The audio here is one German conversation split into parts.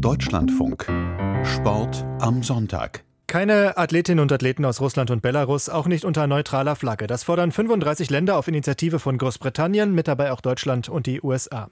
Deutschlandfunk. Sport am Sonntag. Keine Athletinnen und Athleten aus Russland und Belarus, auch nicht unter neutraler Flagge. Das fordern 35 Länder auf Initiative von Großbritannien, mit dabei auch Deutschland und die USA.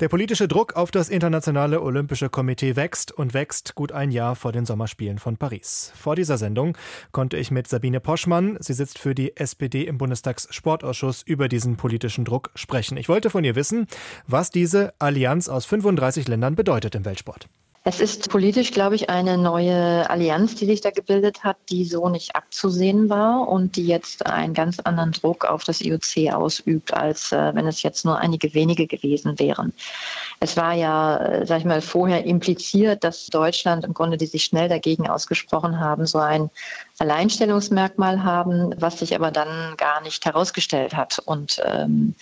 Der politische Druck auf das Internationale Olympische Komitee wächst und wächst gut ein Jahr vor den Sommerspielen von Paris. Vor dieser Sendung konnte ich mit Sabine Poschmann, sie sitzt für die SPD im Bundestagssportausschuss, über diesen politischen Druck sprechen. Ich wollte von ihr wissen, was diese Allianz aus 35 Ländern bedeutet im Weltsport. Es ist politisch, glaube ich, eine neue Allianz, die sich da gebildet hat, die so nicht abzusehen war und die jetzt einen ganz anderen Druck auf das IOC ausübt, als äh, wenn es jetzt nur einige wenige gewesen wären. Es war ja, äh, sag ich mal, vorher impliziert, dass Deutschland im Grunde, die sich schnell dagegen ausgesprochen haben, so ein Alleinstellungsmerkmal haben, was sich aber dann gar nicht herausgestellt hat. Und ähm,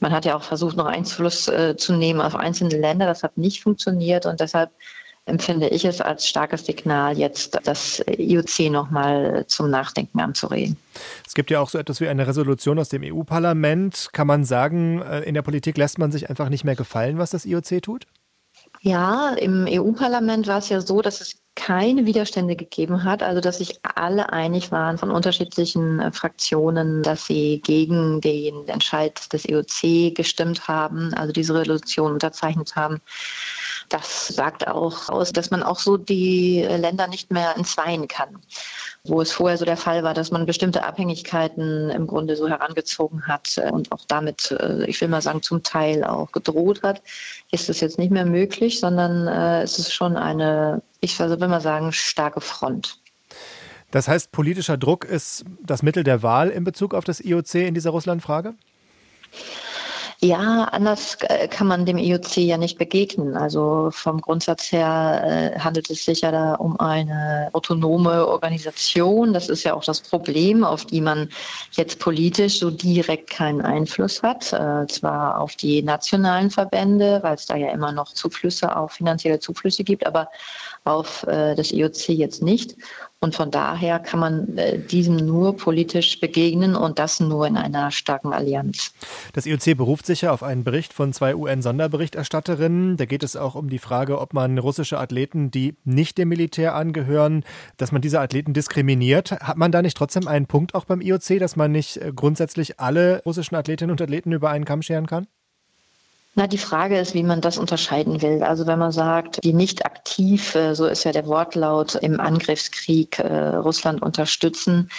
man hat ja auch versucht, noch Einfluss äh, zu nehmen auf einzelne Länder. Das hat nicht funktioniert und deshalb empfinde ich es als starkes Signal, jetzt das IOC nochmal zum Nachdenken anzuregen. Es gibt ja auch so etwas wie eine Resolution aus dem EU-Parlament. Kann man sagen, äh, in der Politik lässt man sich einfach nicht mehr gefallen, was das IOC tut? Ja, im EU-Parlament war es ja so, dass es keine Widerstände gegeben hat, also dass sich alle einig waren von unterschiedlichen äh, Fraktionen, dass sie gegen den Entscheid des EOC gestimmt haben, also diese Resolution unterzeichnet haben. Das sagt auch aus, dass man auch so die Länder nicht mehr entzweien kann. Wo es vorher so der Fall war, dass man bestimmte Abhängigkeiten im Grunde so herangezogen hat und auch damit, äh, ich will mal sagen, zum Teil auch gedroht hat, ist es jetzt nicht mehr möglich, sondern äh, es ist schon eine, ich will mal sagen, starke Front. Das heißt, politischer Druck ist das Mittel der Wahl in Bezug auf das IOC in dieser Russlandfrage? Ja, anders äh, kann man dem IOC ja nicht begegnen. Also vom Grundsatz her äh, handelt es sich ja da um eine autonome Organisation. Das ist ja auch das Problem, auf die man jetzt politisch so direkt keinen Einfluss hat. Äh, zwar auf die nationalen Verbände, weil es da ja immer noch Zuflüsse, auch finanzielle Zuflüsse gibt, aber auf das IOC jetzt nicht. Und von daher kann man äh, diesem nur politisch begegnen und das nur in einer starken Allianz. Das IOC beruft sich ja auf einen Bericht von zwei UN-Sonderberichterstatterinnen. Da geht es auch um die Frage, ob man russische Athleten, die nicht dem Militär angehören, dass man diese Athleten diskriminiert. Hat man da nicht trotzdem einen Punkt auch beim IOC, dass man nicht äh, grundsätzlich alle russischen Athletinnen und Athleten über einen Kamm scheren kann? Na, die Frage ist, wie man das unterscheiden will. Also wenn man sagt, die nicht aktiv, äh, so ist ja der Wortlaut, im Angriffskrieg äh, Russland unterstützen,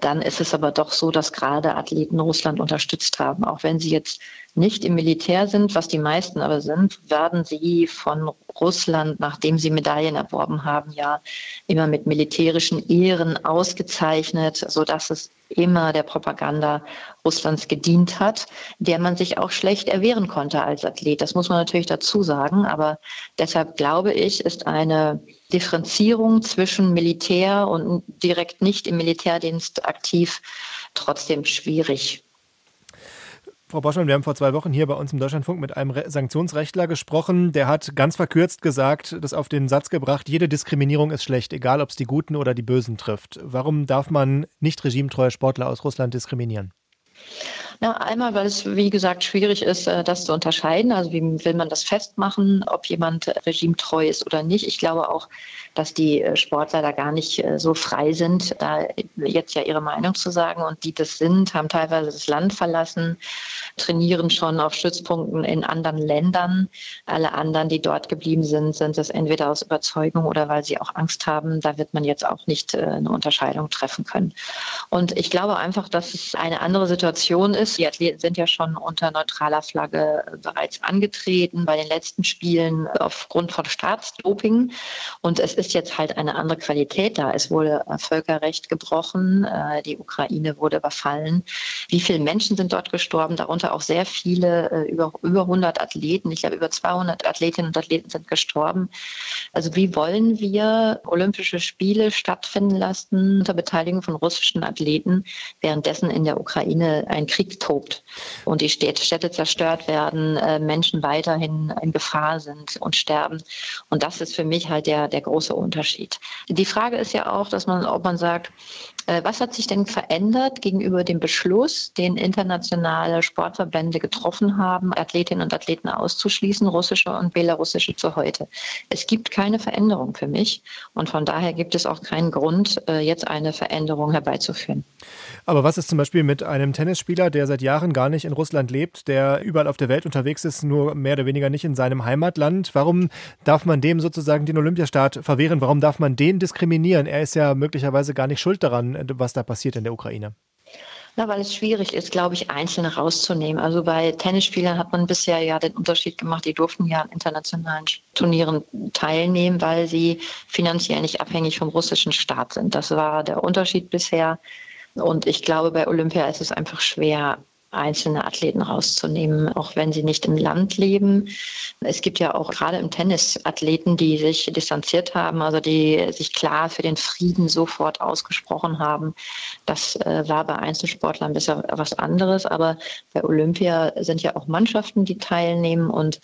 dann ist es aber doch so, dass gerade Athleten Russland unterstützt haben. Auch wenn sie jetzt nicht im Militär sind, was die meisten aber sind, werden sie von Russland, nachdem sie Medaillen erworben haben, ja immer mit militärischen Ehren ausgezeichnet, sodass es immer der Propaganda Russlands gedient hat, der man sich auch schlecht erwehren konnte als Athlet. Das muss man natürlich dazu sagen. Aber deshalb glaube ich, ist eine Differenzierung zwischen Militär und direkt nicht im Militärdienst aktiv trotzdem schwierig. Frau Boschmann, wir haben vor zwei Wochen hier bei uns im Deutschlandfunk mit einem Sanktionsrechtler gesprochen. Der hat ganz verkürzt gesagt, das auf den Satz gebracht, jede Diskriminierung ist schlecht, egal ob es die Guten oder die Bösen trifft. Warum darf man nicht regimetreue Sportler aus Russland diskriminieren? Ja, einmal, weil es, wie gesagt, schwierig ist, äh, das zu unterscheiden. Also wie will man das festmachen, ob jemand regimetreu ist oder nicht? Ich glaube auch, dass die äh, Sportler da gar nicht äh, so frei sind, da jetzt ja ihre Meinung zu sagen. Und die das sind, haben teilweise das Land verlassen, trainieren schon auf Stützpunkten in anderen Ländern. Alle anderen, die dort geblieben sind, sind es entweder aus Überzeugung oder weil sie auch Angst haben. Da wird man jetzt auch nicht eine Unterscheidung treffen können. Und ich glaube einfach, dass es eine andere Situation ist, die Athleten sind ja schon unter neutraler Flagge bereits angetreten bei den letzten Spielen aufgrund von Staatsdoping. Und es ist jetzt halt eine andere Qualität da. Es wurde Völkerrecht gebrochen, äh, die Ukraine wurde überfallen. Wie viele Menschen sind dort gestorben? Darunter auch sehr viele, äh, über, über 100 Athleten. Ich glaube, über 200 Athletinnen und Athleten sind gestorben. Also wie wollen wir Olympische Spiele stattfinden lassen unter Beteiligung von russischen Athleten, währenddessen in der Ukraine ein Krieg tobt und die Städte zerstört werden, äh, Menschen weiterhin in Gefahr sind und sterben. Und das ist für mich halt der, der große Unterschied. Die Frage ist ja auch, dass man, ob man sagt, was hat sich denn verändert gegenüber dem Beschluss, den internationale Sportverbände getroffen haben, Athletinnen und Athleten auszuschließen, russische und belarussische zu heute? Es gibt keine Veränderung für mich und von daher gibt es auch keinen Grund, äh, jetzt eine Veränderung herbeizuführen. Aber was ist zum Beispiel mit einem Tennisspieler, der seit Jahren gar nicht in Russland lebt, der überall auf der Welt unterwegs ist, nur mehr oder weniger nicht in seinem Heimatland? Warum darf man dem sozusagen den Olympiastart verwehren? Warum darf man den diskriminieren? Er ist ja möglicherweise gar nicht schuld daran, was da passiert in der Ukraine. Na, weil es schwierig ist, glaube ich, Einzelne rauszunehmen. Also bei Tennisspielern hat man bisher ja den Unterschied gemacht, die durften ja an internationalen Turnieren teilnehmen, weil sie finanziell nicht abhängig vom russischen Staat sind. Das war der Unterschied bisher. Und ich glaube, bei Olympia ist es einfach schwer, einzelne Athleten rauszunehmen, auch wenn sie nicht im Land leben. Es gibt ja auch gerade im Tennis Athleten, die sich distanziert haben, also die sich klar für den Frieden sofort ausgesprochen haben. Das äh, war bei Einzelsportlern bisher was anderes, aber bei Olympia sind ja auch Mannschaften, die teilnehmen und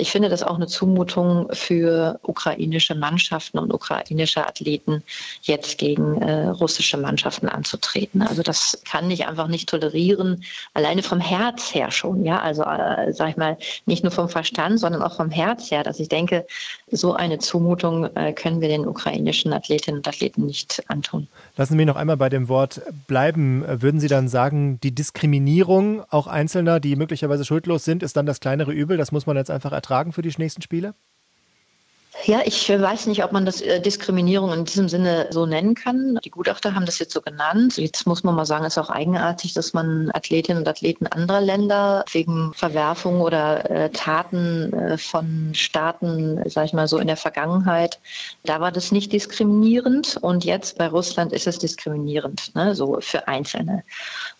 ich finde das auch eine Zumutung für ukrainische Mannschaften und ukrainische Athleten, jetzt gegen äh, russische Mannschaften anzutreten. Also das kann ich einfach nicht tolerieren, alleine vom Herz her schon. Ja, also äh, sag ich mal, nicht nur vom Verstand, sondern auch vom Herz her, dass ich denke, so eine Zumutung äh, können wir den ukrainischen Athletinnen und Athleten nicht antun. Lassen Sie mich noch einmal bei dem Wort bleiben. Würden Sie dann sagen, die Diskriminierung auch Einzelner, die möglicherweise schuldlos sind, ist dann das kleinere Übel? Das muss man jetzt einfach ertragen für die nächsten Spiele? Ja, ich weiß nicht, ob man das äh, Diskriminierung in diesem Sinne so nennen kann. Die Gutachter haben das jetzt so genannt. Jetzt muss man mal sagen, ist auch eigenartig, dass man Athletinnen und Athleten anderer Länder wegen Verwerfung oder äh, Taten äh, von Staaten, sage ich mal so in der Vergangenheit, da war das nicht diskriminierend und jetzt bei Russland ist es diskriminierend, ne, so für Einzelne.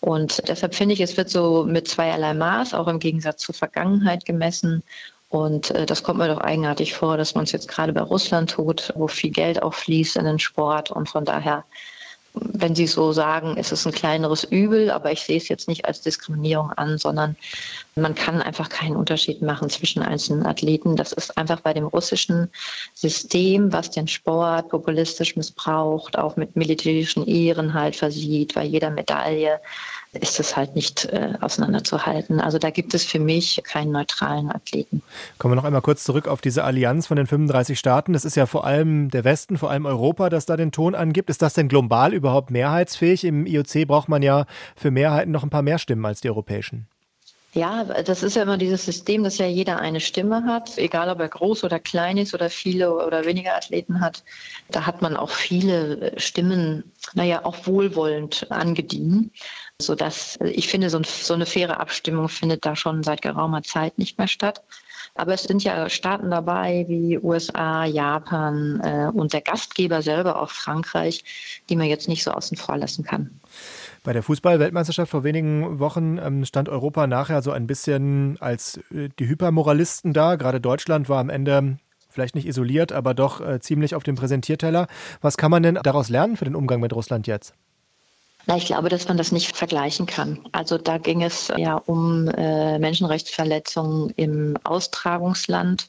Und deshalb finde ich, es wird so mit zweierlei Maß, auch im Gegensatz zur Vergangenheit gemessen. Und äh, das kommt mir doch eigenartig vor, dass man es jetzt gerade bei Russland tut, wo viel Geld auch fließt in den Sport. Und von daher, wenn Sie so sagen, ist es ein kleineres Übel, aber ich sehe es jetzt nicht als Diskriminierung an, sondern man kann einfach keinen Unterschied machen zwischen einzelnen Athleten. Das ist einfach bei dem russischen System, was den Sport populistisch missbraucht, auch mit militärischen Ehren halt versieht, bei jeder Medaille ist es halt nicht äh, auseinanderzuhalten. Also da gibt es für mich keinen neutralen Athleten. Kommen wir noch einmal kurz zurück auf diese Allianz von den 35 Staaten. Das ist ja vor allem der Westen, vor allem Europa, das da den Ton angibt. Ist das denn global überhaupt mehrheitsfähig? Im IOC braucht man ja für Mehrheiten noch ein paar mehr Stimmen als die europäischen. Ja, das ist ja immer dieses System, dass ja jeder eine Stimme hat, egal ob er groß oder klein ist oder viele oder weniger Athleten hat. Da hat man auch viele Stimmen, naja, auch wohlwollend angedient sodass also ich finde, so, eine faire Abstimmung findet da schon seit geraumer Zeit nicht mehr statt. Aber es sind ja Staaten dabei wie USA, Japan äh, und der Gastgeber selber, auch Frankreich, die man jetzt nicht so außen vor lassen kann. Bei der Fußball-Weltmeisterschaft vor wenigen Wochen ähm, stand Europa nachher so ein bisschen als äh, die Hypermoralisten da. Gerade Deutschland war am Ende vielleicht nicht isoliert, aber doch äh, ziemlich auf dem Präsentierteller. Was kann man denn daraus lernen für den Umgang mit Russland jetzt? Na, ich glaube, dass man das nicht vergleichen kann. Also da ging es ja um äh, Menschenrechtsverletzungen im Austragungsland.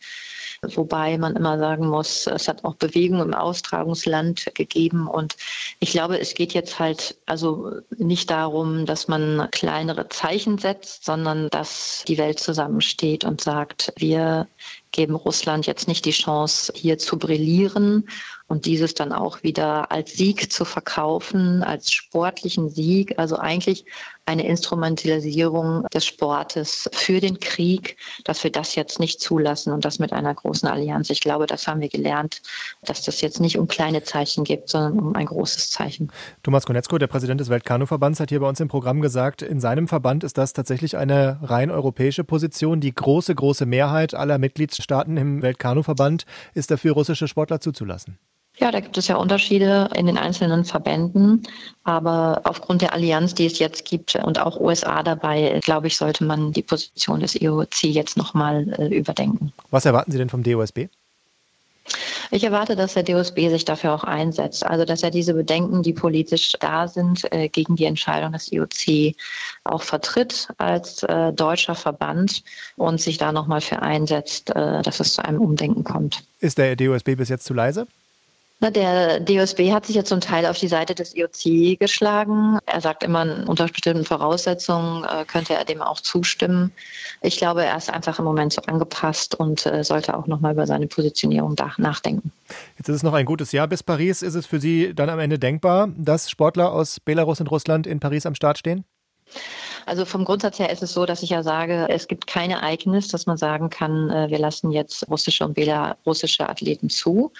Wobei man immer sagen muss, es hat auch Bewegung im Austragungsland gegeben. Und ich glaube, es geht jetzt halt also nicht darum, dass man kleinere Zeichen setzt, sondern dass die Welt zusammensteht und sagt, wir geben Russland jetzt nicht die Chance, hier zu brillieren und dieses dann auch wieder als Sieg zu verkaufen, als sportlichen Sieg. Also eigentlich eine Instrumentalisierung des Sportes für den Krieg, dass wir das jetzt nicht zulassen und das mit einer großen Allianz. Ich glaube, das haben wir gelernt, dass das jetzt nicht um kleine Zeichen geht, sondern um ein großes Zeichen. Thomas Konetzko, der Präsident des Weltkanuverbands, hat hier bei uns im Programm gesagt, in seinem Verband ist das tatsächlich eine rein europäische Position. Die große, große Mehrheit aller Mitgliedstaaten im Weltkanuverband ist dafür, russische Sportler zuzulassen. Ja, da gibt es ja Unterschiede in den einzelnen Verbänden. Aber aufgrund der Allianz, die es jetzt gibt und auch USA dabei, glaube ich, sollte man die Position des IOC jetzt nochmal äh, überdenken. Was erwarten Sie denn vom DOSB? Ich erwarte, dass der DOSB sich dafür auch einsetzt. Also, dass er diese Bedenken, die politisch da sind, äh, gegen die Entscheidung des IOC auch vertritt als äh, deutscher Verband und sich da nochmal für einsetzt, äh, dass es zu einem Umdenken kommt. Ist der DOSB bis jetzt zu leise? Na, der DOSB hat sich ja zum Teil auf die Seite des IOC geschlagen. Er sagt immer, unter bestimmten Voraussetzungen äh, könnte er dem auch zustimmen. Ich glaube, er ist einfach im Moment so angepasst und äh, sollte auch nochmal über seine Positionierung nachdenken. Jetzt ist es noch ein gutes Jahr bis Paris. Ist es für Sie dann am Ende denkbar, dass Sportler aus Belarus und Russland in Paris am Start stehen? Also vom Grundsatz her ist es so, dass ich ja sage, es gibt kein Ereignis, dass man sagen kann, äh, wir lassen jetzt russische und belarussische Athleten zu.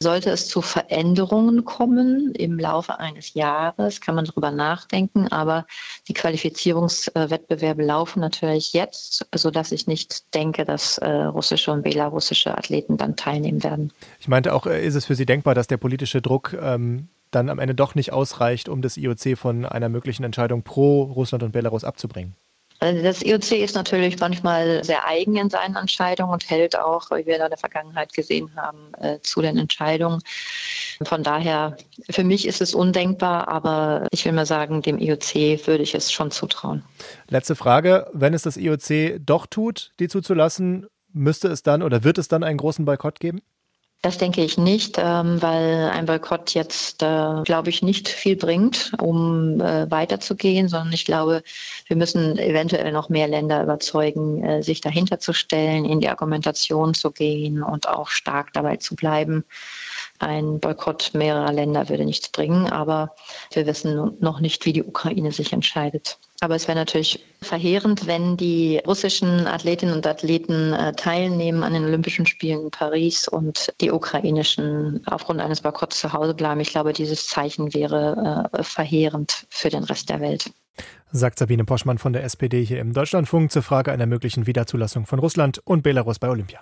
Sollte es zu Veränderungen kommen im Laufe eines Jahres, kann man darüber nachdenken, aber die Qualifizierungswettbewerbe laufen natürlich jetzt, sodass ich nicht denke, dass äh, russische und belarussische Athleten dann teilnehmen werden. Ich meinte auch, äh, ist es für Sie denkbar, dass der politische Druck ähm dann am Ende doch nicht ausreicht, um das IOC von einer möglichen Entscheidung pro Russland und Belarus abzubringen? Also das IOC ist natürlich manchmal sehr eigen in seinen Entscheidungen und hält auch, wie wir in der Vergangenheit gesehen haben, äh, zu den Entscheidungen. Von daher, für mich ist es undenkbar, aber ich will mal sagen, dem IOC würde ich es schon zutrauen. Letzte Frage. Wenn es das IOC doch tut, die zuzulassen, müsste es dann oder wird es dann einen großen Boykott geben? Das denke ich nicht, ähm, weil ein Boykott jetzt, äh, glaube ich, nicht viel bringt, um äh, weiterzugehen, sondern ich glaube, wir müssen eventuell noch mehr Länder überzeugen, äh, sich dahinter zu stellen, in die Argumentation zu gehen und auch stark dabei zu bleiben. Ein Boykott mehrerer Länder würde nichts bringen, aber wir wissen noch nicht, wie die Ukraine sich entscheidet. Aber es wäre natürlich verheerend, wenn die russischen Athletinnen und Athleten äh, teilnehmen an den Olympischen Spielen in Paris und die ukrainischen aufgrund eines Boykotts zu Hause bleiben. Ich glaube, dieses Zeichen wäre äh, verheerend für den Rest der Welt. Sagt Sabine Poschmann von der SPD hier im Deutschlandfunk zur Frage einer möglichen Wiederzulassung von Russland und Belarus bei Olympia.